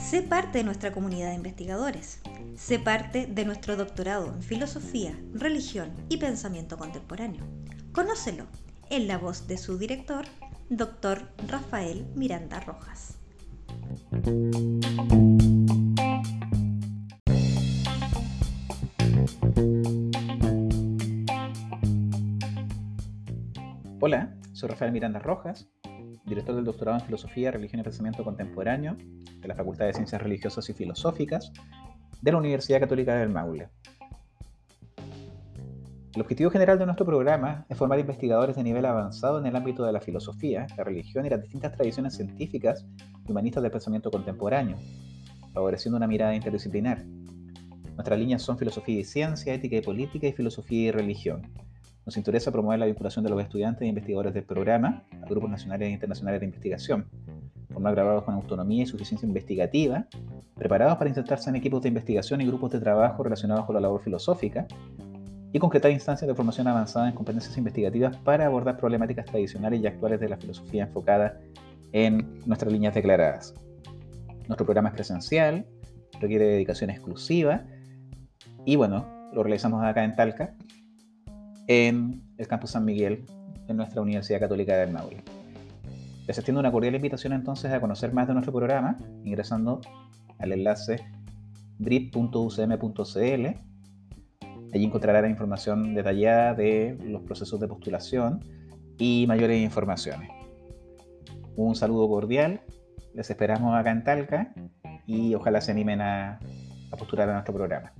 Sé parte de nuestra comunidad de investigadores. Sé parte de nuestro doctorado en filosofía, religión y pensamiento contemporáneo. Conócelo en la voz de su director, doctor Rafael Miranda Rojas. Hola, soy Rafael Miranda Rojas, director del doctorado en Filosofía, Religión y Pensamiento Contemporáneo de la Facultad de Ciencias Religiosas y Filosóficas de la Universidad Católica del Maule. El objetivo general de nuestro programa es formar investigadores de nivel avanzado en el ámbito de la filosofía, la religión y las distintas tradiciones científicas y humanistas del pensamiento contemporáneo, favoreciendo una mirada interdisciplinar. Nuestras líneas son filosofía y ciencia, ética y política y filosofía y religión. Nos interesa promover la vinculación de los estudiantes e investigadores del programa grupos nacionales e internacionales de investigación, formar grabados con autonomía y suficiencia investigativa, preparados para insertarse en equipos de investigación y grupos de trabajo relacionados con la labor filosófica, y concretar instancias de formación avanzada en competencias investigativas para abordar problemáticas tradicionales y actuales de la filosofía enfocada en nuestras líneas declaradas. Nuestro programa es presencial, requiere dedicación exclusiva y bueno, lo realizamos acá en Talca, en el campus San Miguel, en nuestra Universidad Católica del Maule. Les extiendo una cordial invitación entonces a conocer más de nuestro programa ingresando al enlace drip.ucm.cl. Allí encontrará la información detallada de los procesos de postulación y mayores informaciones. Un saludo cordial, les esperamos acá en Talca y ojalá se animen a, a postular a nuestro programa.